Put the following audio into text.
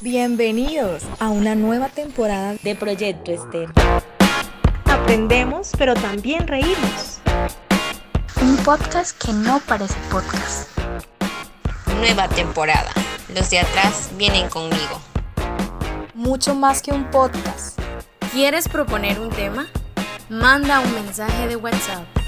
Bienvenidos a una nueva temporada de Proyecto Esther. Aprendemos, pero también reímos. Un podcast que no parece podcast. Nueva temporada. Los de atrás vienen conmigo. Mucho más que un podcast. ¿Quieres proponer un tema? Manda un mensaje de WhatsApp